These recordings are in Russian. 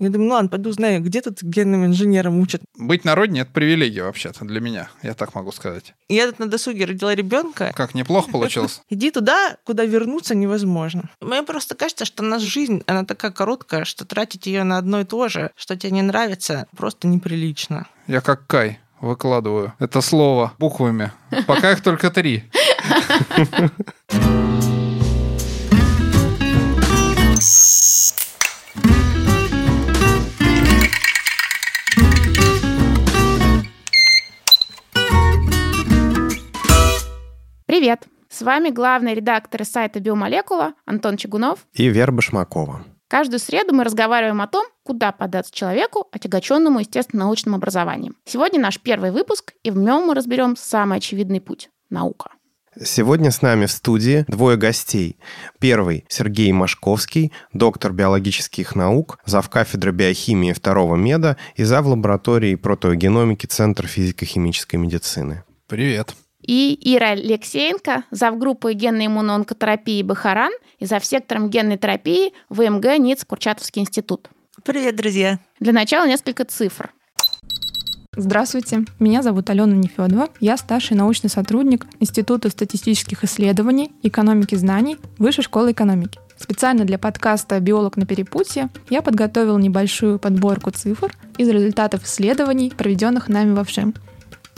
Я думаю, ну ладно, пойду знаю, где тут генным инженером учат. Быть на родине — это привилегия вообще-то для меня, я так могу сказать. И я тут на досуге родила ребенка. Как, неплохо получилось? Иди туда, куда вернуться невозможно. Мне просто кажется, что наша жизнь, она такая короткая, что тратить ее на одно и то же, что тебе не нравится, просто неприлично. Я как Кай выкладываю это слово буквами. Пока их только три. Привет! С вами главный редактор сайта Биомолекула Антон Чугунов и Вера Башмакова. Каждую среду мы разговариваем о том, куда податься человеку, отягощенному естественно-научным образованием. Сегодня наш первый выпуск, и в нем мы разберем самый очевидный путь – наука. Сегодня с нами в студии двое гостей. Первый – Сергей Машковский, доктор биологических наук, зав. кафедры биохимии второго меда и зав. лаборатории протеогеномики Центра физико-химической медицины. Привет и Ира Алексеенко, завгруппы генной иммуноонкотерапии Бахаран и завсектором генной терапии ВМГ НИЦ Курчатовский институт. Привет, друзья. Для начала несколько цифр. Здравствуйте, меня зовут Алена Нефедова. Я старший научный сотрудник Института статистических исследований, экономики знаний Высшей школы экономики. Специально для подкаста «Биолог на перепутье» я подготовил небольшую подборку цифр из результатов исследований, проведенных нами во ВШЭМ.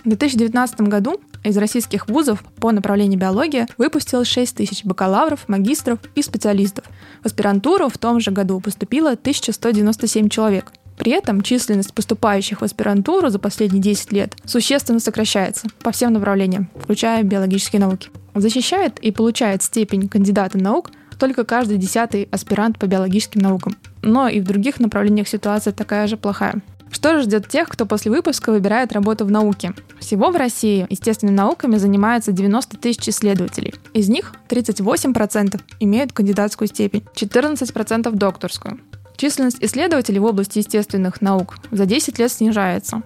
В 2019 году из российских вузов по направлению биология выпустилось 6 тысяч бакалавров, магистров и специалистов. В аспирантуру в том же году поступило 1197 человек. При этом численность поступающих в аспирантуру за последние 10 лет существенно сокращается по всем направлениям, включая биологические науки. Защищает и получает степень кандидата наук только каждый десятый аспирант по биологическим наукам. Но и в других направлениях ситуация такая же плохая. Что ждет тех, кто после выпуска выбирает работу в науке? Всего в России естественными науками занимается 90 тысяч исследователей. Из них 38% имеют кандидатскую степень, 14% докторскую. Численность исследователей в области естественных наук за 10 лет снижается,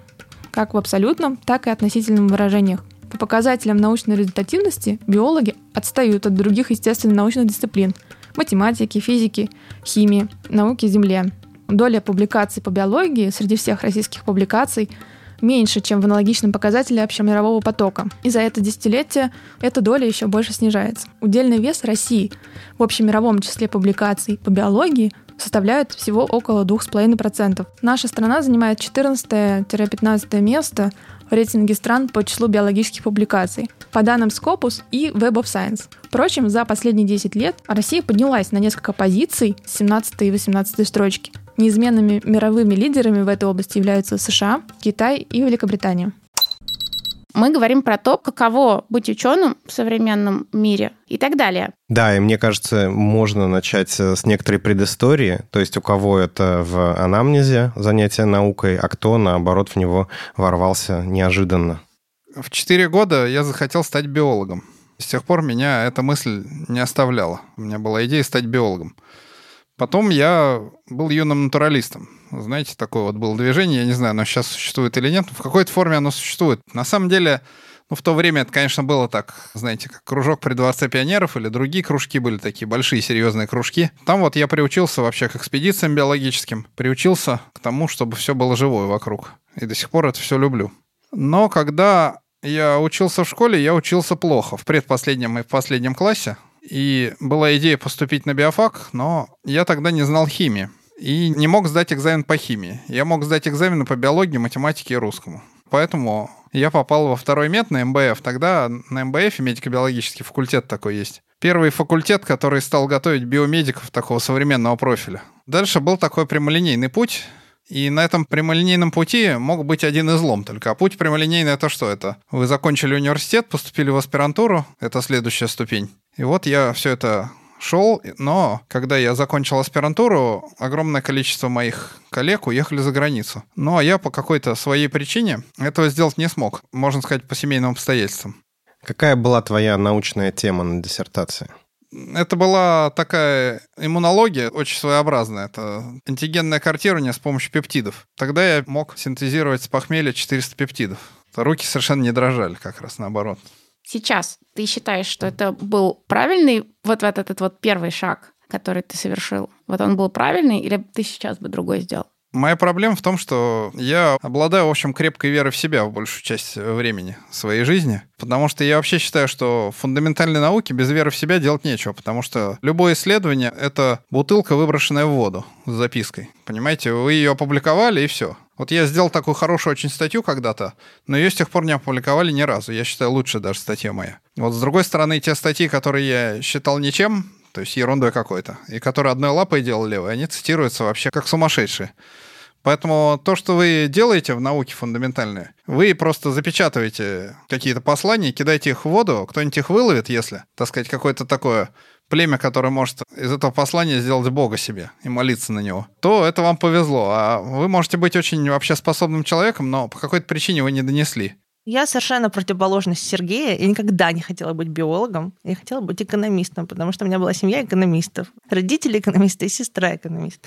как в абсолютном, так и относительном выражениях. По показателям научной результативности биологи отстают от других естественно-научных дисциплин – математики, физики, химии, науки Земли доля публикаций по биологии среди всех российских публикаций меньше, чем в аналогичном показателе общемирового потока. И за это десятилетие эта доля еще больше снижается. Удельный вес России в общемировом числе публикаций по биологии составляет всего около 2,5%. Наша страна занимает 14-15 место в рейтинге стран по числу биологических публикаций, по данным Scopus и Web of Science. Впрочем, за последние 10 лет Россия поднялась на несколько позиций с 17 и 18 строчки. Неизменными мировыми лидерами в этой области являются США, Китай и Великобритания. Мы говорим про то, каково быть ученым в современном мире и так далее. Да, и мне кажется, можно начать с некоторой предыстории, то есть у кого это в анамнезе занятие наукой, а кто, наоборот, в него ворвался неожиданно. В четыре года я захотел стать биологом. С тех пор меня эта мысль не оставляла. У меня была идея стать биологом. Потом я был юным натуралистом. Знаете, такое вот было движение, я не знаю, оно сейчас существует или нет, но в какой-то форме оно существует. На самом деле, ну, в то время это, конечно, было так, знаете, как кружок при Дворце пионеров или другие кружки были такие большие, серьезные кружки. Там вот я приучился вообще к экспедициям биологическим, приучился к тому, чтобы все было живое вокруг. И до сих пор это все люблю. Но когда я учился в школе, я учился плохо. В предпоследнем и в последнем классе и была идея поступить на биофак, но я тогда не знал химии. И не мог сдать экзамен по химии. Я мог сдать экзамены по биологии, математике и русскому. Поэтому я попал во второй мед на МБФ. Тогда на МБФ медико-биологический факультет такой есть. Первый факультет, который стал готовить биомедиков такого современного профиля. Дальше был такой прямолинейный путь. И на этом прямолинейном пути мог быть один излом только. А путь прямолинейный это что это? Вы закончили университет, поступили в аспирантуру, это следующая ступень. И вот я все это шел, но когда я закончил аспирантуру, огромное количество моих коллег уехали за границу. Ну а я по какой-то своей причине этого сделать не смог, можно сказать, по семейным обстоятельствам. Какая была твоя научная тема на диссертации? Это была такая иммунология, очень своеобразная. Это антигенное картирование с помощью пептидов. Тогда я мог синтезировать с похмелья 400 пептидов. Руки совершенно не дрожали, как раз наоборот. Сейчас ты считаешь, что это был правильный вот этот, этот вот первый шаг, который ты совершил? Вот он был правильный или ты сейчас бы другой сделал? Моя проблема в том, что я обладаю, в общем, крепкой верой в себя в большую часть времени своей жизни, потому что я вообще считаю, что фундаментальной науке без веры в себя делать нечего, потому что любое исследование — это бутылка, выброшенная в воду с запиской. Понимаете, вы ее опубликовали, и все. Вот я сделал такую хорошую очень статью когда-то, но ее с тех пор не опубликовали ни разу. Я считаю, лучше даже статья моя. Вот с другой стороны, те статьи, которые я считал ничем, то есть ерундой какой-то, и которые одной лапой делал левой, они цитируются вообще как сумасшедшие. Поэтому то, что вы делаете в науке фундаментальной, вы просто запечатываете какие-то послания, кидаете их в воду, кто-нибудь их выловит, если, так сказать, какое-то такое племя, которое может из этого послания сделать Бога себе и молиться на него, то это вам повезло. А вы можете быть очень вообще способным человеком, но по какой-то причине вы не донесли. Я совершенно противоположность Сергея. Я никогда не хотела быть биологом. Я хотела быть экономистом, потому что у меня была семья экономистов. Родители экономисты и сестра экономист.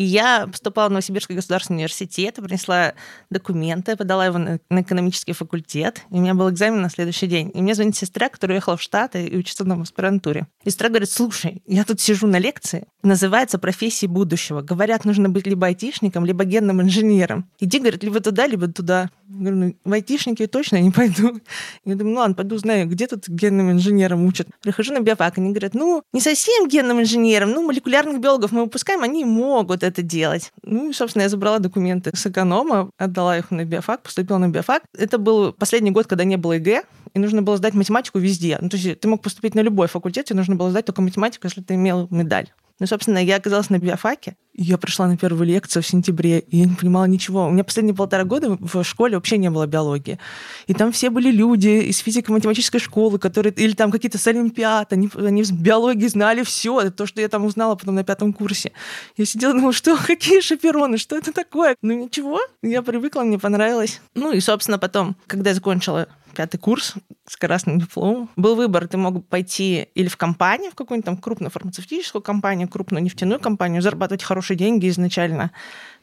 И я поступала в Новосибирский государственный университет, принесла документы, подала его на, экономический факультет, и у меня был экзамен на следующий день. И мне звонит сестра, которая уехала в Штаты и учится на аспирантуре. И сестра говорит, слушай, я тут сижу на лекции, называется «Профессии будущего». Говорят, нужно быть либо айтишником, либо генным инженером. Иди, говорит, либо туда, либо туда. Я говорю, ну, в айтишники точно не пойду. Я думаю, ну ладно, пойду знаю, где тут генным инженером учат. Прихожу на биофак, они говорят, ну, не совсем генным инженером, ну, молекулярных биологов мы выпускаем, они могут это делать. Ну и, собственно, я забрала документы с эконома, отдала их на биофак, поступила на биофак. Это был последний год, когда не было ЕГЭ, и нужно было сдать математику везде. Ну, то есть ты мог поступить на любой факультет, тебе нужно было сдать только математику, если ты имел медаль. Ну, собственно, я оказалась на биофаке. Я пришла на первую лекцию в сентябре, и я не понимала ничего. У меня последние полтора года в школе вообще не было биологии. И там все были люди из физико-математической школы, которые... Или там какие-то с Олимпиад, они, они в биологии знали все. То, что я там узнала потом на пятом курсе. Я сидела думала, что, какие шапероны, что это такое? Ну, ничего, я привыкла, мне понравилось. Ну, и, собственно, потом, когда я закончила пятый курс с красным дипломом. Был выбор, ты мог пойти или в компанию, в какую-нибудь там крупную фармацевтическую компанию, крупную нефтяную компанию, зарабатывать хорошие деньги изначально.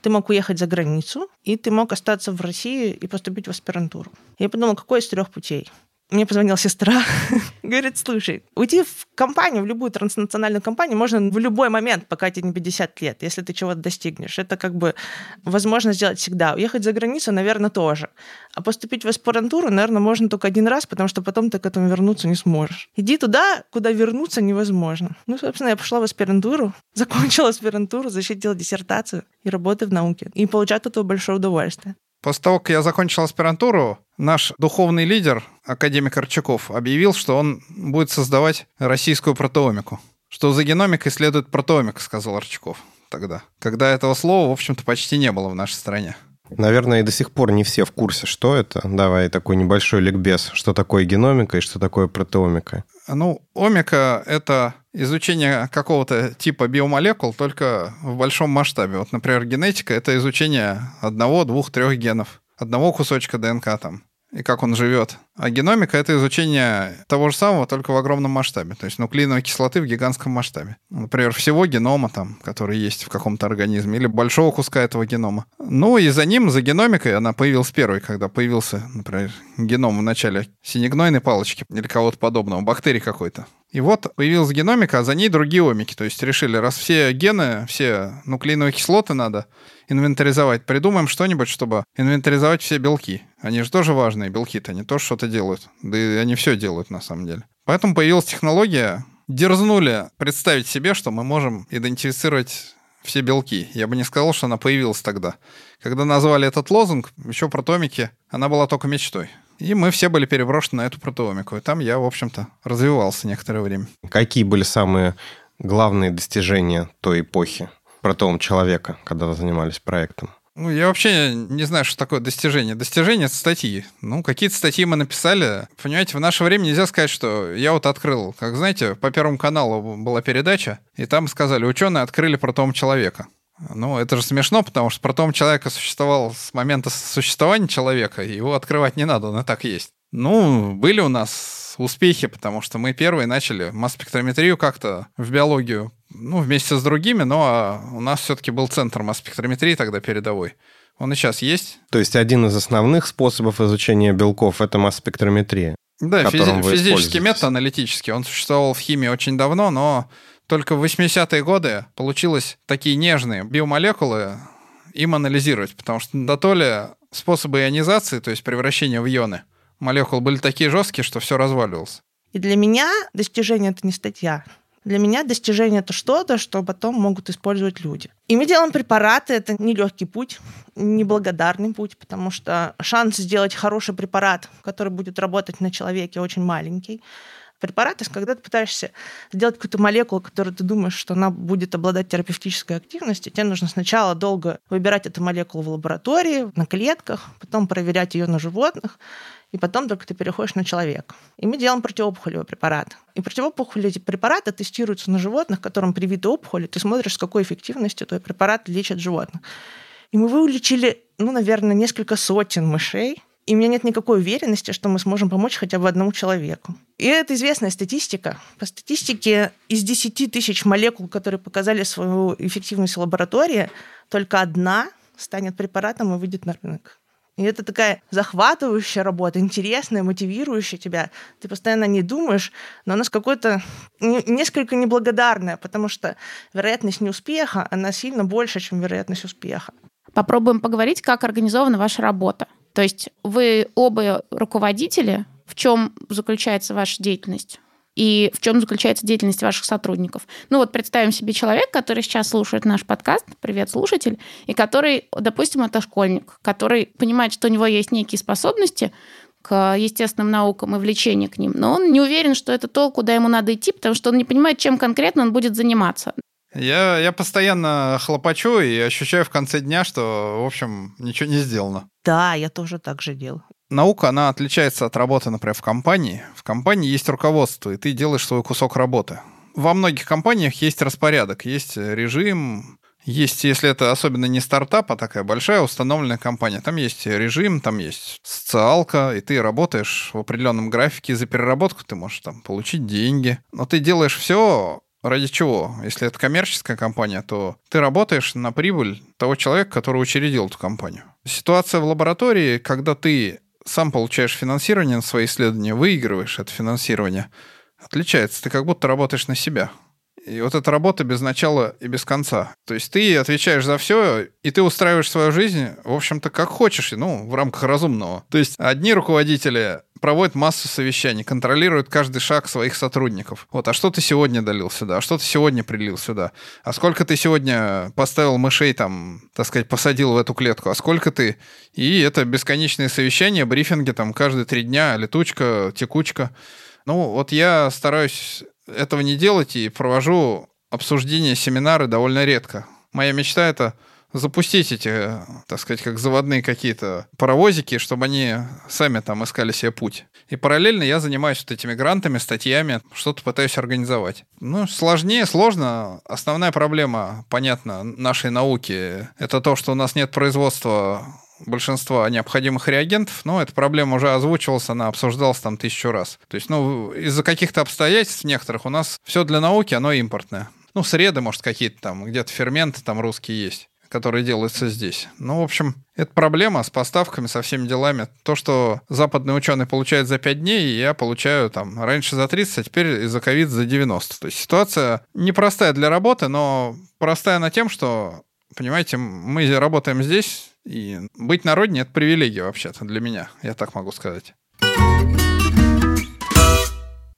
Ты мог уехать за границу, и ты мог остаться в России и поступить в аспирантуру. Я подумала, какой из трех путей? Мне позвонила сестра, говорит, слушай, уйти в компанию, в любую транснациональную компанию можно в любой момент, пока тебе не 50 лет, если ты чего-то достигнешь. Это как бы возможно сделать всегда. Уехать за границу, наверное, тоже. А поступить в аспирантуру, наверное, можно только один раз, потому что потом ты к этому вернуться не сможешь. Иди туда, куда вернуться невозможно. Ну, собственно, я пошла в аспирантуру, закончила аспирантуру, защитила диссертацию и работаю в науке. И получаю от этого большое удовольствие. После того, как я закончил аспирантуру, наш духовный лидер, академик Арчаков, объявил, что он будет создавать российскую протеомику. Что за геномикой следует протеомика, сказал Арчаков тогда. Когда этого слова, в общем-то, почти не было в нашей стране. Наверное, и до сих пор не все в курсе, что это. Давай такой небольшой ликбез. Что такое геномика и что такое протеомика? Ну, омика — это изучение какого-то типа биомолекул, только в большом масштабе. Вот, например, генетика — это изучение одного, двух, трех генов, одного кусочка ДНК там и как он живет. А геномика — это изучение того же самого, только в огромном масштабе. То есть нуклеиновой кислоты в гигантском масштабе. Например, всего генома, там, который есть в каком-то организме, или большого куска этого генома. Ну и за ним, за геномикой, она появилась первой, когда появился, например, геном в начале синегнойной палочки или кого-то подобного, бактерии какой-то. И вот появилась геномика, а за ней другие омики. То есть решили, раз все гены, все нуклеиновые кислоты надо инвентаризовать, придумаем что-нибудь, чтобы инвентаризовать все белки. Они же тоже важные, белки-то, они тоже что-то делают. Да и они все делают на самом деле. Поэтому появилась технология, дерзнули представить себе, что мы можем идентифицировать все белки. Я бы не сказал, что она появилась тогда. Когда назвали этот лозунг, еще протомики, она была только мечтой. И мы все были переброшены на эту протеомику. И там я, в общем-то, развивался некоторое время. Какие были самые главные достижения той эпохи протеом человека, когда вы занимались проектом? Ну, я вообще не знаю, что такое достижение. Достижение — это статьи. Ну, какие-то статьи мы написали. Понимаете, в наше время нельзя сказать, что я вот открыл. Как знаете, по Первому каналу была передача, и там сказали, ученые открыли протом человека. Ну, это же смешно, потому что протом человека существовал с момента существования человека, его открывать не надо, он и так есть. Ну, были у нас успехи, потому что мы первые начали масс-спектрометрию как-то в биологию, ну, вместе с другими, но а у нас все-таки был центр масс-спектрометрии тогда передовой. Он и сейчас есть. То есть один из основных способов изучения белков — это масс-спектрометрия? Да, физи- физический метод аналитический. Он существовал в химии очень давно, но только в 80-е годы получилось такие нежные биомолекулы им анализировать, потому что до то способы ионизации, то есть превращения в ионы, молекул были такие жесткие, что все разваливалось. И для меня достижение это не статья. Для меня достижение это что-то, что потом могут использовать люди. И мы делаем препараты, это нелегкий путь, неблагодарный путь, потому что шанс сделать хороший препарат, который будет работать на человеке, очень маленький. Препарат, это когда ты пытаешься сделать какую-то молекулу, которую ты думаешь, что она будет обладать терапевтической активностью, тебе нужно сначала долго выбирать эту молекулу в лаборатории, на клетках, потом проверять ее на животных, и потом только ты переходишь на человека. И мы делаем противоопухолевый препарат. И противоопухолевые препараты тестируются на животных, которым привиты опухоли. Ты смотришь, с какой эффективностью твой препарат лечит животных. И мы вылечили, ну, наверное, несколько сотен мышей, и у меня нет никакой уверенности, что мы сможем помочь хотя бы одному человеку. И это известная статистика. По статистике из 10 тысяч молекул, которые показали свою эффективность в лаборатории, только одна станет препаратом и выйдет на рынок. И это такая захватывающая работа, интересная, мотивирующая тебя. Ты постоянно не думаешь, но она с какой-то несколько неблагодарная, потому что вероятность неуспеха, она сильно больше, чем вероятность успеха. Попробуем поговорить, как организована ваша работа. То есть вы оба руководители, в чем заключается ваша деятельность? и в чем заключается деятельность ваших сотрудников. Ну вот представим себе человек, который сейчас слушает наш подкаст, привет, слушатель, и который, допустим, это школьник, который понимает, что у него есть некие способности к естественным наукам и влечение к ним, но он не уверен, что это то, куда ему надо идти, потому что он не понимает, чем конкретно он будет заниматься. Я, я постоянно хлопочу и ощущаю в конце дня, что, в общем, ничего не сделано. Да, я тоже так же делаю наука, она отличается от работы, например, в компании. В компании есть руководство, и ты делаешь свой кусок работы. Во многих компаниях есть распорядок, есть режим, есть, если это особенно не стартап, а такая большая установленная компания, там есть режим, там есть социалка, и ты работаешь в определенном графике, за переработку ты можешь там получить деньги. Но ты делаешь все Ради чего? Если это коммерческая компания, то ты работаешь на прибыль того человека, который учредил эту компанию. Ситуация в лаборатории, когда ты сам получаешь финансирование на свои исследования, выигрываешь это финансирование, отличается. Ты как будто работаешь на себя. И вот эта работа без начала и без конца. То есть ты отвечаешь за все, и ты устраиваешь свою жизнь, в общем-то, как хочешь, ну, в рамках разумного. То есть одни руководители проводят массу совещаний, контролируют каждый шаг своих сотрудников. Вот, а что ты сегодня долил сюда? А что ты сегодня прилил сюда? А сколько ты сегодня поставил мышей там, так сказать, посадил в эту клетку? А сколько ты? И это бесконечные совещания, брифинги там каждые три дня, летучка, текучка. Ну, вот я стараюсь этого не делать и провожу обсуждения, семинары довольно редко. Моя мечта — это запустить эти, так сказать, как заводные какие-то паровозики, чтобы они сами там искали себе путь. И параллельно я занимаюсь вот этими грантами, статьями, что-то пытаюсь организовать. Ну, сложнее, сложно. Основная проблема, понятно, нашей науки — это то, что у нас нет производства большинства необходимых реагентов, но эта проблема уже озвучивалась, она обсуждалась там тысячу раз. То есть, ну, из-за каких-то обстоятельств некоторых у нас все для науки, оно импортное. Ну, среды, может, какие-то там, где-то ферменты там русские есть которые делаются здесь. Ну, в общем, это проблема с поставками, со всеми делами. То, что западный ученый получает за 5 дней, я получаю там раньше за 30, а теперь из-за ковид за 90. То есть ситуация непростая для работы, но простая на тем, что, понимаете, мы работаем здесь, и быть на это привилегия вообще-то для меня, я так могу сказать.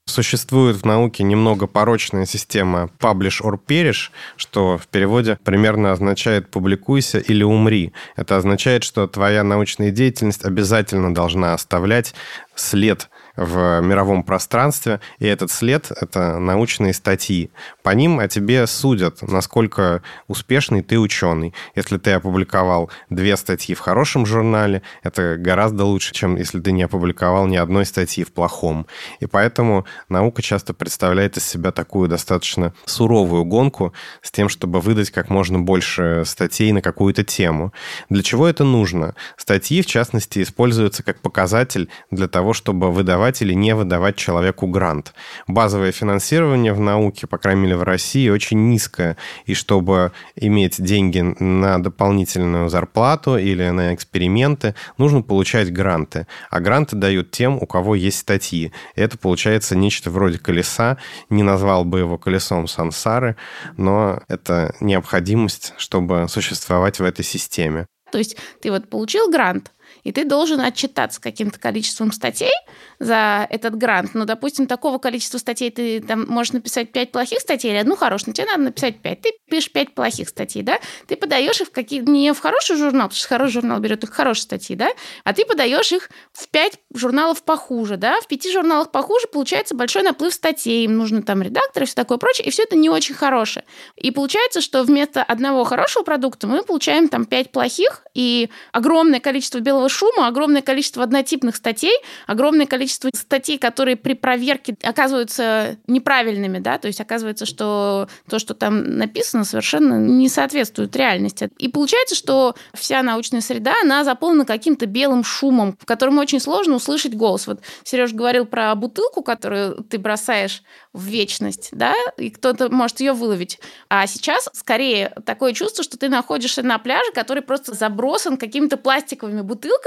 Существует в науке немного порочная система publish or perish, что в переводе примерно означает «публикуйся или умри». Это означает, что твоя научная деятельность обязательно должна оставлять след в мировом пространстве, и этот след — это научные статьи. По ним о тебе судят, насколько успешный ты ученый. Если ты опубликовал две статьи в хорошем журнале, это гораздо лучше, чем если ты не опубликовал ни одной статьи в плохом. И поэтому наука часто представляет из себя такую достаточно суровую гонку с тем, чтобы выдать как можно больше статей на какую-то тему. Для чего это нужно? Статьи, в частности, используются как показатель для того, чтобы выдавать или не выдавать человеку грант. Базовое финансирование в науке, по крайней мере в России очень низкая. И чтобы иметь деньги на дополнительную зарплату или на эксперименты, нужно получать гранты. А гранты дают тем, у кого есть статьи. Это получается нечто вроде колеса. Не назвал бы его колесом сансары, но это необходимость, чтобы существовать в этой системе. То есть ты вот получил грант, и ты должен отчитаться каким-то количеством статей за этот грант. Ну, допустим, такого количества статей ты там можешь написать 5 плохих статей или одну хорошую, но тебе надо написать 5. Ты пишешь 5 плохих статей, да? Ты подаешь их в какие не в хороший журнал, потому что хороший журнал берет их хорошие статьи, да? А ты подаешь их в 5 журналов похуже, да? В 5 журналах похуже получается большой наплыв статей, им нужно там редакторы все такое прочее, и все это не очень хорошее. И получается, что вместо одного хорошего продукта мы получаем там 5 плохих и огромное количество белого шума, огромное количество однотипных статей, огромное количество статей, которые при проверке оказываются неправильными, да, то есть оказывается, что то, что там написано, совершенно не соответствует реальности. И получается, что вся научная среда, она заполнена каким-то белым шумом, в котором очень сложно услышать голос. Вот Сереж говорил про бутылку, которую ты бросаешь в вечность, да, и кто-то может ее выловить. А сейчас скорее такое чувство, что ты находишься на пляже, который просто забросан какими-то пластиковыми бутылками,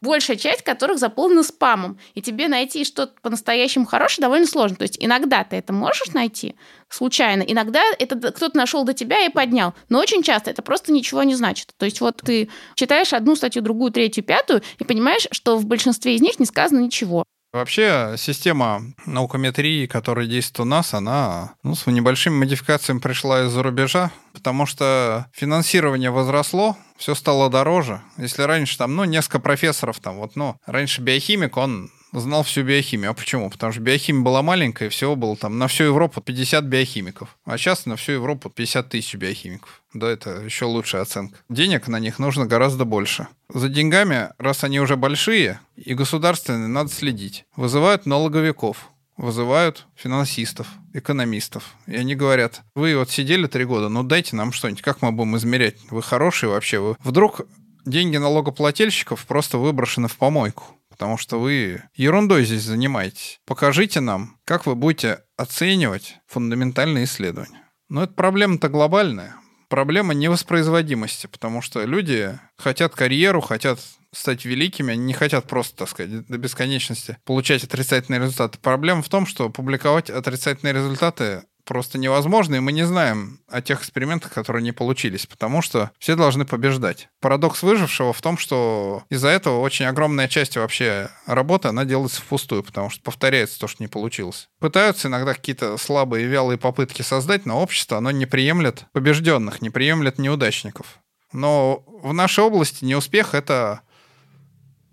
большая часть которых заполнена спамом. И тебе найти что-то по-настоящему хорошее довольно сложно. То есть иногда ты это можешь найти случайно, иногда это кто-то нашел до тебя и поднял. Но очень часто это просто ничего не значит. То есть вот ты читаешь одну статью, другую, третью, пятую и понимаешь, что в большинстве из них не сказано ничего. Вообще, система наукометрии, которая действует у нас, она ну, с небольшими модификациями пришла из-за рубежа, потому что финансирование возросло, все стало дороже. Если раньше там, ну, несколько профессоров там, вот, ну, раньше биохимик, он знал всю биохимию. А почему? Потому что биохимия была маленькая, всего было там на всю Европу 50 биохимиков. А сейчас на всю Европу 50 тысяч биохимиков. Да, это еще лучшая оценка. Денег на них нужно гораздо больше. За деньгами, раз они уже большие, и государственные, надо следить. Вызывают налоговиков, вызывают финансистов, экономистов. И они говорят, вы вот сидели три года, ну дайте нам что-нибудь, как мы будем измерять? Вы хорошие вообще? Вы... Вдруг деньги налогоплательщиков просто выброшены в помойку потому что вы ерундой здесь занимаетесь. Покажите нам, как вы будете оценивать фундаментальные исследования. Но это проблема-то глобальная. Проблема невоспроизводимости, потому что люди хотят карьеру, хотят стать великими, они не хотят просто, так сказать, до бесконечности получать отрицательные результаты. Проблема в том, что публиковать отрицательные результаты просто невозможно, и мы не знаем о тех экспериментах, которые не получились, потому что все должны побеждать. Парадокс выжившего в том, что из-за этого очень огромная часть вообще работы, она делается впустую, потому что повторяется то, что не получилось. Пытаются иногда какие-то слабые, вялые попытки создать, но общество, оно не приемлет побежденных, не приемлет неудачников. Но в нашей области неуспех — это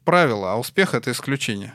правило, а успех — это исключение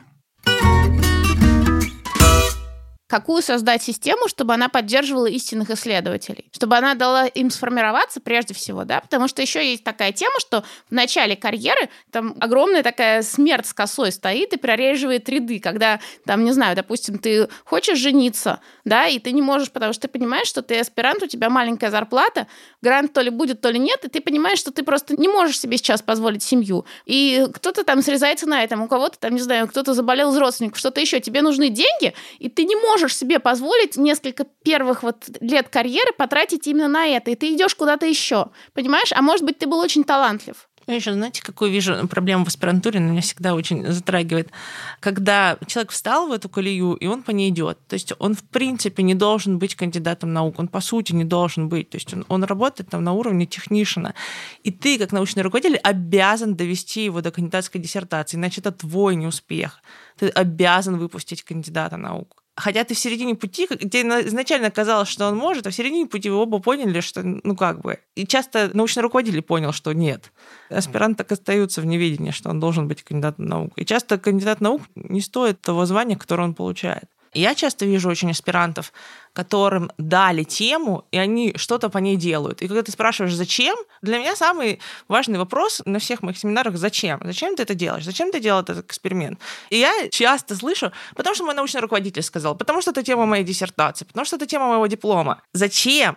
какую создать систему, чтобы она поддерживала истинных исследователей, чтобы она дала им сформироваться прежде всего, да, потому что еще есть такая тема, что в начале карьеры там огромная такая смерть с косой стоит и прореживает ряды, когда там, не знаю, допустим, ты хочешь жениться, да, и ты не можешь, потому что ты понимаешь, что ты аспирант, у тебя маленькая зарплата, грант то ли будет, то ли нет, и ты понимаешь, что ты просто не можешь себе сейчас позволить семью. И кто-то там срезается на этом, у кого-то там, не знаю, кто-то заболел из родственников, что-то еще. Тебе нужны деньги, и ты не можешь можешь себе позволить несколько первых вот лет карьеры потратить именно на это, и ты идешь куда-то еще, понимаешь? А может быть, ты был очень талантлив. Я еще, знаете, какую вижу проблему в аспирантуре, она меня всегда очень затрагивает. Когда человек встал в эту колею, и он по ней идет. То есть он, в принципе, не должен быть кандидатом наук, он, по сути, не должен быть. То есть он, он работает там на уровне технишена. И ты, как научный руководитель, обязан довести его до кандидатской диссертации, иначе это твой неуспех. Ты обязан выпустить кандидата наук. Хотя ты в середине пути, где изначально казалось, что он может, а в середине пути вы оба поняли, что, ну как бы. И часто научный руководитель понял, что нет. Аспирант так остаются в неведении, что он должен быть кандидатом наук. И часто кандидат наук не стоит того звания, которое он получает. Я часто вижу очень аспирантов, которым дали тему, и они что-то по ней делают. И когда ты спрашиваешь, зачем, для меня самый важный вопрос на всех моих семинарах, зачем? Зачем ты это делаешь? Зачем ты делал этот эксперимент? И я часто слышу, потому что мой научный руководитель сказал, потому что это тема моей диссертации, потому что это тема моего диплома. Зачем?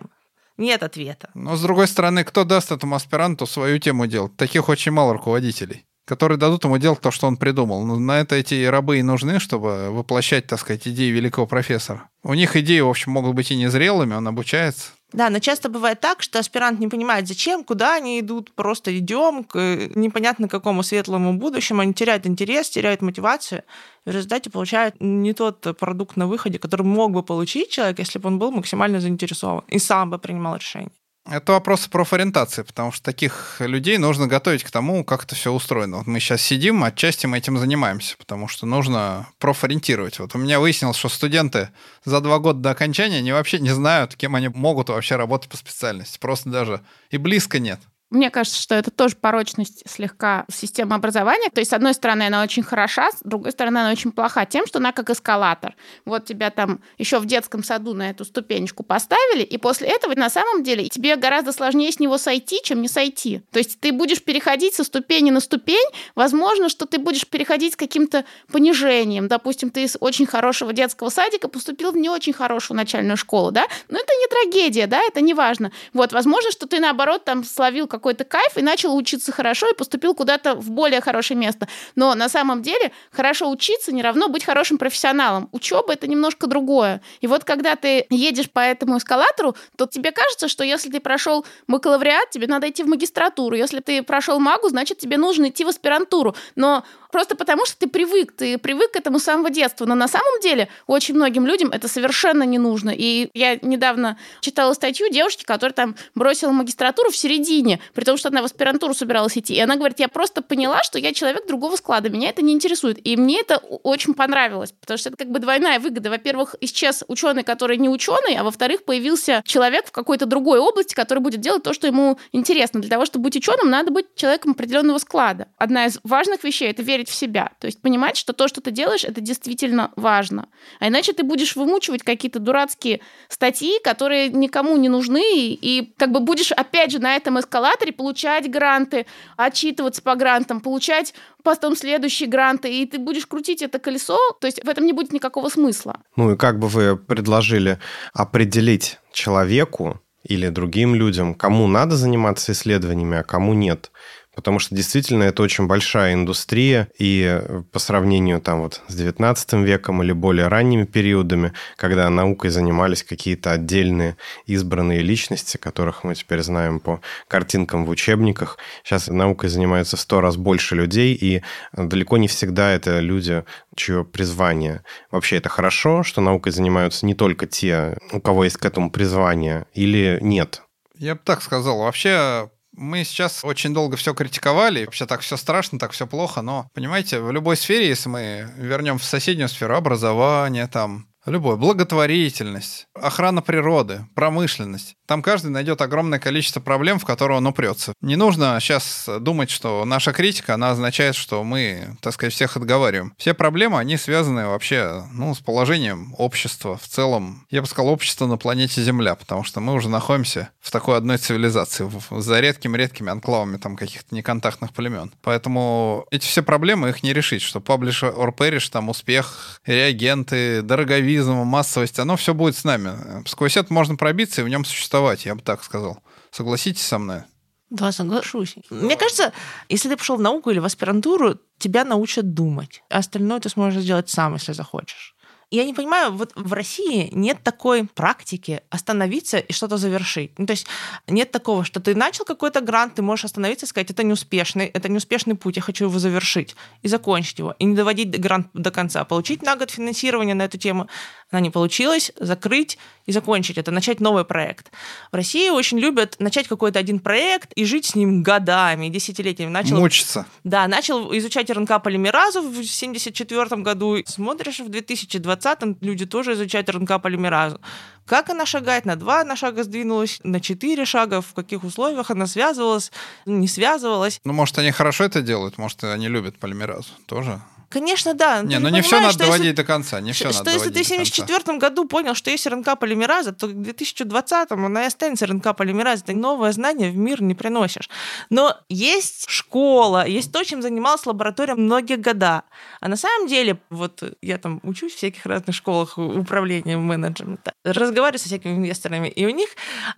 Нет ответа. Но, с другой стороны, кто даст этому аспиранту свою тему делать? Таких очень мало руководителей. Которые дадут ему делать то, что он придумал. Но на это эти рабы и нужны, чтобы воплощать, так сказать, идеи великого профессора. У них идеи, в общем, могут быть и незрелыми, он обучается. Да, но часто бывает так, что аспирант не понимает, зачем, куда они идут, просто идем к э, непонятно какому светлому будущему, они теряют интерес, теряют мотивацию, в результате получают не тот продукт на выходе, который мог бы получить человек, если бы он был максимально заинтересован и сам бы принимал решение. Это вопрос профориентации, потому что таких людей нужно готовить к тому, как это все устроено. Вот мы сейчас сидим, отчасти мы этим занимаемся, потому что нужно профориентировать. Вот у меня выяснилось, что студенты за два года до окончания, они вообще не знают, кем они могут вообще работать по специальности. Просто даже и близко нет. Мне кажется, что это тоже порочность слегка системы образования. То есть, с одной стороны, она очень хороша, с другой стороны, она очень плоха тем, что она как эскалатор. Вот тебя там еще в детском саду на эту ступенечку поставили, и после этого на самом деле тебе гораздо сложнее с него сойти, чем не сойти. То есть ты будешь переходить со ступени на ступень, возможно, что ты будешь переходить с каким-то понижением. Допустим, ты из очень хорошего детского садика поступил в не очень хорошую начальную школу, да? Но это не трагедия, да, это не важно. Вот, возможно, что ты, наоборот, там словил как какой-то кайф и начал учиться хорошо и поступил куда-то в более хорошее место. Но на самом деле хорошо учиться не равно быть хорошим профессионалом. Учеба это немножко другое. И вот когда ты едешь по этому эскалатору, то тебе кажется, что если ты прошел бакалавриат, тебе надо идти в магистратуру. Если ты прошел магу, значит тебе нужно идти в аспирантуру. Но просто потому, что ты привык, ты привык к этому с самого детства. Но на самом деле очень многим людям это совершенно не нужно. И я недавно читала статью девушки, которая там бросила магистратуру в середине, при том, что она в аспирантуру собиралась идти. И она говорит, я просто поняла, что я человек другого склада, меня это не интересует. И мне это очень понравилось, потому что это как бы двойная выгода. Во-первых, исчез ученый, который не ученый, а во-вторых, появился человек в какой-то другой области, который будет делать то, что ему интересно. Для того, чтобы быть ученым, надо быть человеком определенного склада. Одна из важных вещей — это верить в себя. То есть понимать, что то, что ты делаешь, это действительно важно. А иначе ты будешь вымучивать какие-то дурацкие статьи, которые никому не нужны, и, как бы будешь опять же на этом эскалаторе получать гранты, отчитываться по грантам, получать потом следующие гранты, и ты будешь крутить это колесо, то есть в этом не будет никакого смысла. Ну и как бы вы предложили определить человеку или другим людям, кому надо заниматься исследованиями, а кому нет? Потому что действительно это очень большая индустрия, и по сравнению там вот с 19 веком или более ранними периодами, когда наукой занимались какие-то отдельные избранные личности, которых мы теперь знаем по картинкам в учебниках, сейчас наукой занимаются в сто раз больше людей, и далеко не всегда это люди, чье призвание. Вообще это хорошо, что наукой занимаются не только те, у кого есть к этому призвание, или нет? Я бы так сказал. Вообще мы сейчас очень долго все критиковали, вообще так все страшно, так все плохо, но, понимаете, в любой сфере, если мы вернем в соседнюю сферу образования, там, Любое. Благотворительность, охрана природы, промышленность. Там каждый найдет огромное количество проблем, в которые он упрется. Не нужно сейчас думать, что наша критика, она означает, что мы, так сказать, всех отговариваем. Все проблемы, они связаны вообще ну, с положением общества в целом. Я бы сказал, общество на планете Земля, потому что мы уже находимся в такой одной цивилизации, за редкими-редкими анклавами там каких-то неконтактных племен. Поэтому эти все проблемы, их не решить, что publish or perish, там успех, реагенты, дороговизна, туризм, массовость, оно все будет с нами. Сквозь это можно пробиться и в нем существовать, я бы так сказал. Согласитесь со мной? Да, соглашусь. Мне кажется, если ты пошел в науку или в аспирантуру, тебя научат думать. А остальное ты сможешь сделать сам, если захочешь. Я не понимаю, вот в России нет такой практики остановиться и что-то завершить. Ну, то есть нет такого, что ты начал какой-то грант, ты можешь остановиться и сказать, это неуспешный, это неуспешный путь, я хочу его завершить и закончить его, и не доводить грант до конца. Получить на год финансирование на эту тему, она не получилась, закрыть и закончить это, начать новый проект. В России очень любят начать какой-то один проект и жить с ним годами, десятилетиями. Начал, Мучиться. Да, начал изучать РНК-полимеразу в 1974 году. Смотришь, в 2020 люди тоже изучают РНК-полимеразу. Как она шагает? На два она шага сдвинулась, на четыре шага, в каких условиях она связывалась, не связывалась. Ну, может, они хорошо это делают, может, они любят полимеразу тоже. Конечно, да. Не, ну не все надо доводить если, до конца, не все что надо если ты в 1974 году понял, что есть РНК полимераза, то к 2020 она и останется РНК полимераза. Ты новое знание в мир не приносишь. Но есть школа школа, есть то, чем занималась лаборатория многие года. А на самом деле, вот я там учусь в всяких разных школах управления менеджмента, разговариваю со всякими инвесторами, и у них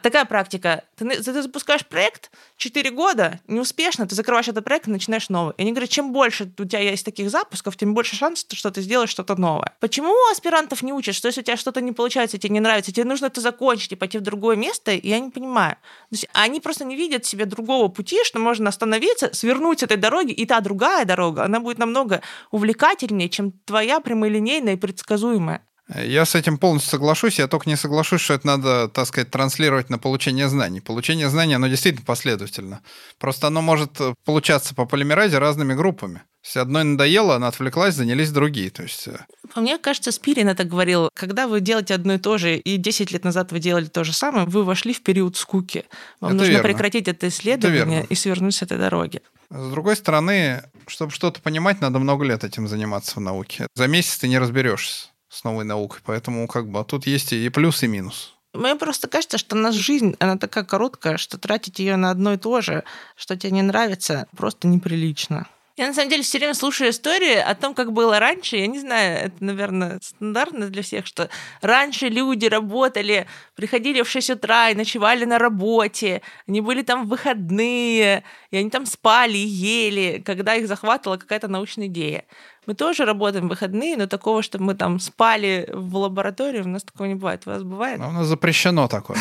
такая практика. Ты, ты запускаешь проект, 4 года, неуспешно, ты закрываешь этот проект и начинаешь новый. И они говорят, чем больше у тебя есть таких запусков, тем больше шансов, что ты сделаешь что-то новое. Почему аспирантов не учат, что если у тебя что-то не получается, тебе не нравится, тебе нужно это закончить и пойти в другое место, я не понимаю. То есть они просто не видят себе другого пути, что можно остановиться, свернуть с этой дороги, и та другая дорога, она будет намного увлекательнее, чем твоя прямолинейная и предсказуемая. Я с этим полностью соглашусь, я только не соглашусь, что это надо, так сказать, транслировать на получение знаний. Получение знаний, оно действительно последовательно. Просто оно может э, получаться по полимеразе разными группами. Если одной надоело, она отвлеклась, занялись другие. То есть... Э, мне кажется, Спирин это говорил, когда вы делаете одно и то же, и 10 лет назад вы делали то же самое, вы вошли в период скуки. Вам это нужно верно. прекратить это исследование это и свернуть с этой дороги. С другой стороны, чтобы что-то понимать, надо много лет этим заниматься в науке. За месяц ты не разберешься с новой наукой. Поэтому как бы а тут есть и плюс, и минус. Мне просто кажется, что наша жизнь, она такая короткая, что тратить ее на одно и то же, что тебе не нравится, просто неприлично. Я на самом деле все время слушаю истории о том, как было раньше. Я не знаю, это, наверное, стандартно для всех, что раньше люди работали, приходили в 6 утра и ночевали на работе, они были там в выходные, и они там спали и ели, когда их захватывала какая-то научная идея. Мы тоже работаем в выходные, но такого, чтобы мы там спали в лаборатории, у нас такого не бывает. У вас бывает? А у нас запрещено такое.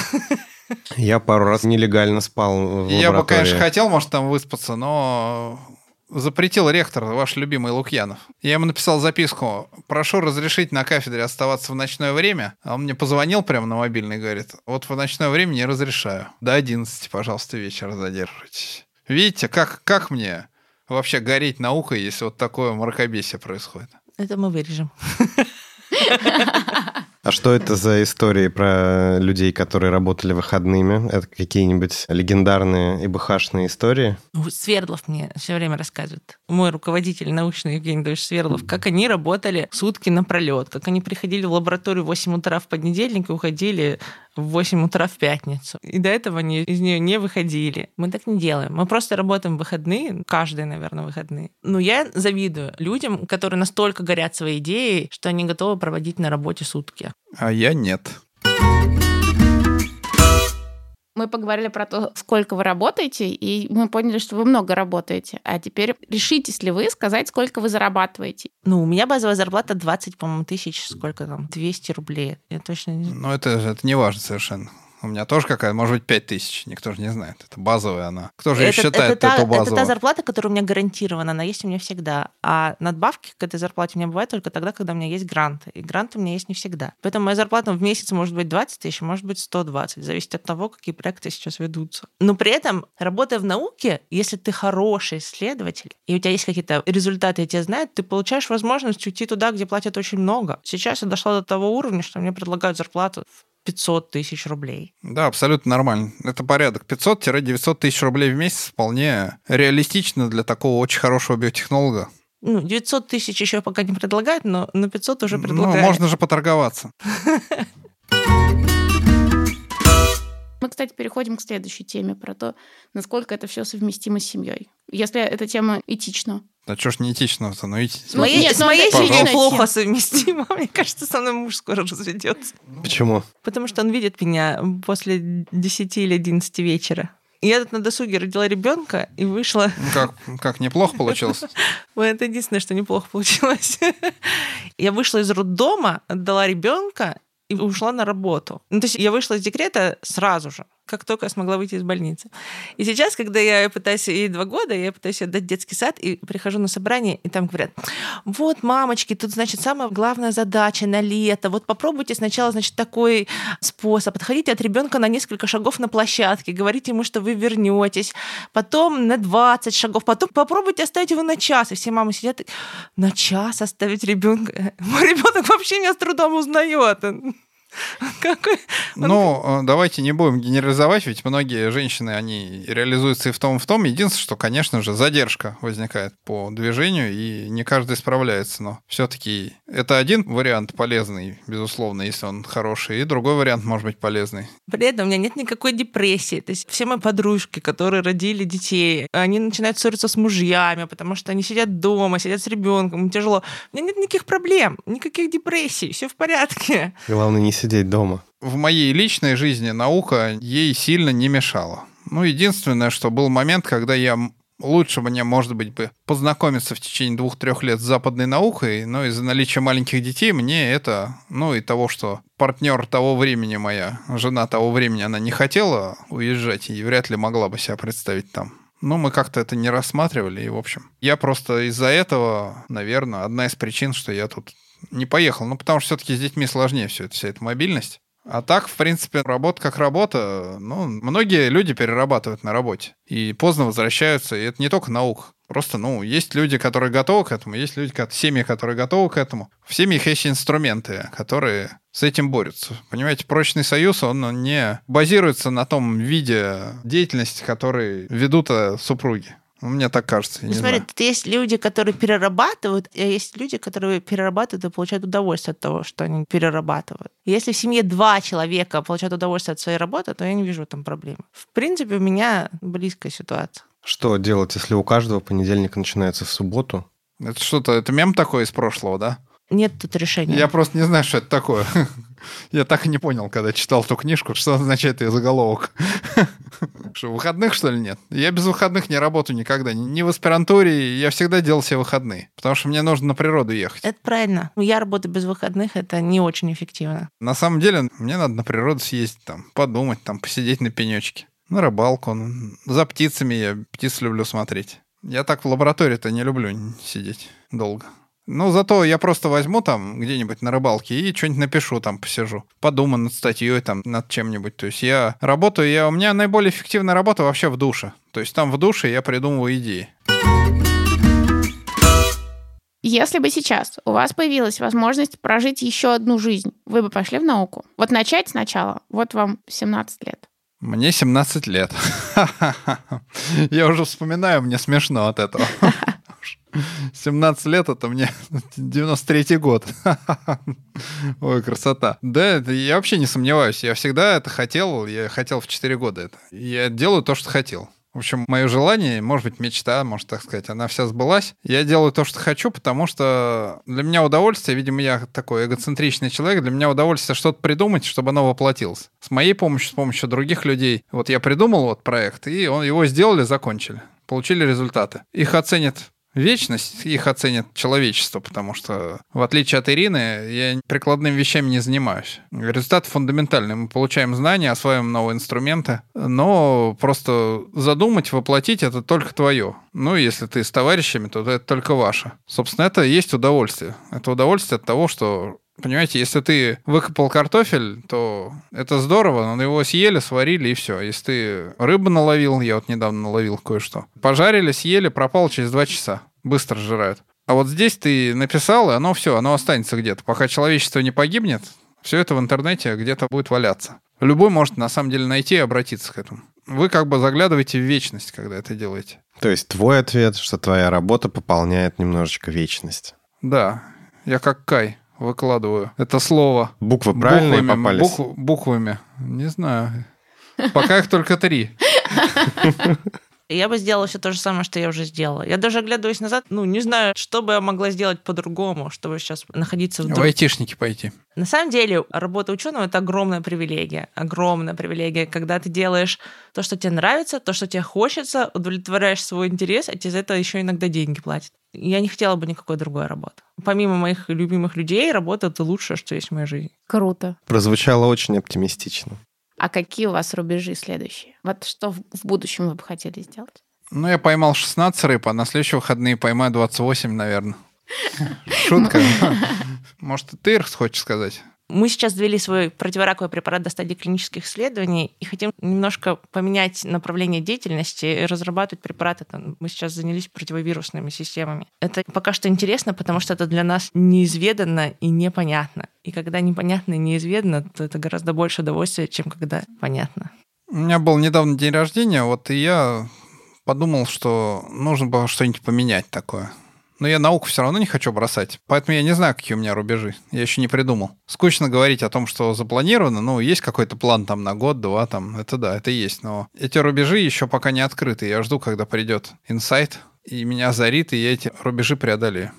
Я пару раз нелегально спал в Я бы, конечно, хотел, может, там выспаться, но запретил ректор, ваш любимый Лукьянов. Я ему написал записку, прошу разрешить на кафедре оставаться в ночное время. А он мне позвонил прямо на мобильный и говорит, вот в ночное время не разрешаю. До 11, пожалуйста, вечера задерживайтесь. Видите, как, как мне вообще гореть наукой, если вот такое мракобесие происходит? Это мы вырежем. А что это за истории про людей, которые работали выходными? Это какие-нибудь легендарные и бхашные истории? Ну, Свердлов мне все время рассказывает. Мой руководитель научный Евгений Давидович Свердлов, как они работали сутки напролет, как они приходили в лабораторию в 8 утра в понедельник и уходили в 8 утра в пятницу. И до этого они из нее не выходили. Мы так не делаем. Мы просто работаем в выходные, каждые, наверное, выходные. Но я завидую людям, которые настолько горят своей идеей, что они готовы проводить на работе сутки. А я нет. Мы поговорили про то, сколько вы работаете, и мы поняли, что вы много работаете. А теперь решитесь ли вы сказать, сколько вы зарабатываете? Ну, у меня базовая зарплата 20, по-моему, тысяч, сколько там, 200 рублей. Я точно не знаю. Ну, это, это не важно совершенно. У меня тоже какая может быть 5 тысяч, никто же не знает. Это базовая она. Кто же это, считает это, та, эту базовую? Это та зарплата, которая у меня гарантирована, она есть у меня всегда. А надбавки к этой зарплате у меня бывают только тогда, когда у меня есть гранты. И гранты у меня есть не всегда. Поэтому моя зарплата в месяц может быть 20 тысяч, может быть 120. Зависит от того, какие проекты сейчас ведутся. Но при этом, работая в науке, если ты хороший исследователь, и у тебя есть какие-то результаты, и тебя знают, ты получаешь возможность уйти туда, где платят очень много. Сейчас я дошла до того уровня, что мне предлагают зарплату в 500 тысяч рублей. Да, абсолютно нормально. Это порядок. 500-900 тысяч рублей в месяц вполне реалистично для такого очень хорошего биотехнолога. Ну, 900 тысяч еще пока не предлагают, но на 500 уже предлагают. Ну, можно же поторговаться. Мы, кстати, переходим к следующей теме про то, насколько это все совместимо с семьей. Если эта тема этична. Да что ж не этично-то? Ну, с моей, нет, с моей семьей плохо совместимо. Мне кажется, со мной муж скоро разведется. Почему? Потому что он видит меня после 10 или 11 вечера. Я тут на досуге родила ребенка и вышла. Ну, как, как неплохо получилось. Это единственное, что неплохо получилось. Я вышла из роддома, отдала ребенка и ушла на работу. Ну, то есть я вышла из декрета сразу же как только я смогла выйти из больницы. И сейчас, когда я пытаюсь, ей два года, я пытаюсь отдать детский сад, и прихожу на собрание, и там говорят, вот, мамочки, тут, значит, самая главная задача на лето, вот попробуйте сначала, значит, такой способ, отходите от ребенка на несколько шагов на площадке, говорите ему, что вы вернетесь, потом на 20 шагов, потом попробуйте оставить его на час, и все мамы сидят, на час оставить ребенка. Мой ребенок вообще меня с трудом узнает. Какой? Ну, э, давайте не будем генерализовать, ведь многие женщины, они реализуются и в том, и в том. Единственное, что, конечно же, задержка возникает по движению, и не каждый справляется. Но все-таки это один вариант полезный, безусловно, если он хороший, и другой вариант может быть полезный. При этом у меня нет никакой депрессии. То есть все мои подружки, которые родили детей, они начинают ссориться с мужьями, потому что они сидят дома, сидят с ребенком, им тяжело. У меня нет никаких проблем, никаких депрессий, все в порядке. Главное не сидеть дома. В моей личной жизни наука ей сильно не мешала. Ну, единственное, что был момент, когда я лучше мне, может быть, бы познакомиться в течение двух-трех лет с западной наукой, но из-за наличия маленьких детей мне это, ну и того, что партнер того времени моя, жена того времени, она не хотела уезжать и вряд ли могла бы себя представить там. Ну, мы как-то это не рассматривали, и, в общем, я просто из-за этого, наверное, одна из причин, что я тут не поехал. Ну, потому что все-таки с детьми сложнее все это, вся эта мобильность. А так, в принципе, работа как работа. Ну, многие люди перерабатывают на работе. И поздно возвращаются. И это не только наука. Просто, ну, есть люди, которые готовы к этому, есть люди, семьи, которые готовы к этому. В семьях есть инструменты, которые с этим борются. Понимаете, прочный союз, он не базируется на том виде деятельности, который ведут э, супруги. Мне так кажется. Ну, смотри, тут есть люди, которые перерабатывают, а есть люди, которые перерабатывают и получают удовольствие от того, что они перерабатывают. Если в семье два человека получают удовольствие от своей работы, то я не вижу там проблем. В принципе, у меня близкая ситуация. Что делать, если у каждого понедельник начинается в субботу? Это что-то, это мем такой из прошлого, да? Нет тут решения. Я просто не знаю, что это такое. Я так и не понял, когда читал ту книжку, что означает ее заголовок. Что, выходных, что ли, нет? Я без выходных не работаю никогда. Ни в аспирантуре, я всегда делал себе выходные, потому что мне нужно на природу ехать. Это правильно. Я работаю без выходных, это не очень эффективно. На самом деле, мне надо на природу съездить, там, подумать, там, посидеть на пенечке. На рыбалку. За птицами я птиц люблю смотреть. Я так в лаборатории-то не люблю сидеть долго. Ну, зато я просто возьму там где-нибудь на рыбалке и что-нибудь напишу, там посижу. Подумаю над статьей, там, над чем-нибудь. То есть я работаю, я, у меня наиболее эффективная работа вообще в душе. То есть там в душе я придумываю идеи. Если бы сейчас у вас появилась возможность прожить еще одну жизнь, вы бы пошли в науку? Вот начать сначала. Вот вам 17 лет. Мне 17 лет. Я уже вспоминаю, мне смешно от этого. 17 лет это мне 93-й год. Ой, красота. Да, я вообще не сомневаюсь. Я всегда это хотел. Я хотел в 4 года это. Я делаю то, что хотел. В общем, мое желание, может быть, мечта, может так сказать, она вся сбылась. Я делаю то, что хочу, потому что для меня удовольствие, видимо, я такой эгоцентричный человек, для меня удовольствие что-то придумать, чтобы оно воплотилось. С моей помощью, с помощью других людей. Вот я придумал вот проект, и он, его сделали, закончили. Получили результаты. Их оценят вечность, их оценит человечество, потому что, в отличие от Ирины, я прикладными вещами не занимаюсь. Результат фундаментальный. Мы получаем знания, осваиваем новые инструменты, но просто задумать, воплотить — это только твое. Ну, если ты с товарищами, то это только ваше. Собственно, это и есть удовольствие. Это удовольствие от того, что Понимаете, если ты выкопал картофель, то это здорово, но его съели, сварили и все. Если ты рыбу наловил, я вот недавно наловил кое-что, пожарили, съели, пропал через два часа. Быстро сжирают. А вот здесь ты написал, и оно все, оно останется где-то. Пока человечество не погибнет, все это в интернете где-то будет валяться. Любой может на самом деле найти и обратиться к этому. Вы как бы заглядываете в вечность, когда это делаете. То есть твой ответ, что твоя работа пополняет немножечко вечность. Да, я как Кай выкладываю это слово. Буквы правильные буквами, попались? Букв, буквами. Не знаю. Пока их только три. Я бы сделала все то же самое, что я уже сделала. Я даже оглядываясь назад, ну, не знаю, что бы я могла сделать по-другому, чтобы сейчас находиться в... В айтишники пойти. На самом деле, работа ученого — это огромная привилегия. Огромная привилегия, когда ты делаешь то, что тебе нравится, то, что тебе хочется, удовлетворяешь свой интерес, а тебе за это еще иногда деньги платят. Я не хотела бы никакой другой работы. Помимо моих любимых людей, работа — это лучшее, что есть в моей жизни. Круто. Прозвучало очень оптимистично. А какие у вас рубежи следующие? Вот что в будущем вы бы хотели сделать? Ну, я поймал 16 рыб, а на следующие выходные поймаю 28, наверное. Шутка. Может, ты хочешь сказать? Мы сейчас довели свой противораковый препарат до стадии клинических исследований и хотим немножко поменять направление деятельности и разрабатывать препараты. Мы сейчас занялись противовирусными системами. Это пока что интересно, потому что это для нас неизведанно и непонятно. И когда непонятно и неизвестно, то это гораздо больше удовольствия, чем когда понятно. У меня был недавно день рождения, вот и я подумал, что нужно было что-нибудь поменять такое. Но я науку все равно не хочу бросать. Поэтому я не знаю, какие у меня рубежи. Я еще не придумал. Скучно говорить о том, что запланировано. Ну, есть какой-то план там на год, два там. Это да, это есть. Но эти рубежи еще пока не открыты. Я жду, когда придет инсайт, и меня озарит, и я эти рубежи преодолею.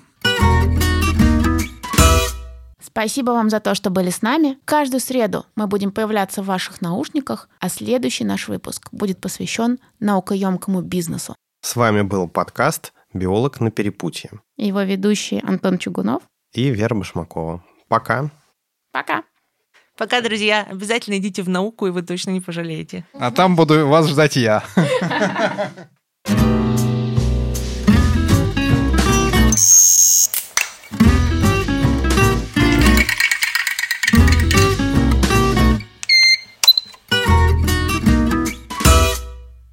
Спасибо вам за то, что были с нами. Каждую среду мы будем появляться в ваших наушниках, а следующий наш выпуск будет посвящен наукоемкому бизнесу. С вами был подкаст «Биолог на перепутье» Его ведущий Антон Чугунов. и Вера Башмакова. Пока. Пока. Пока, друзья, обязательно идите в науку, и вы точно не пожалеете. А там буду вас ждать я.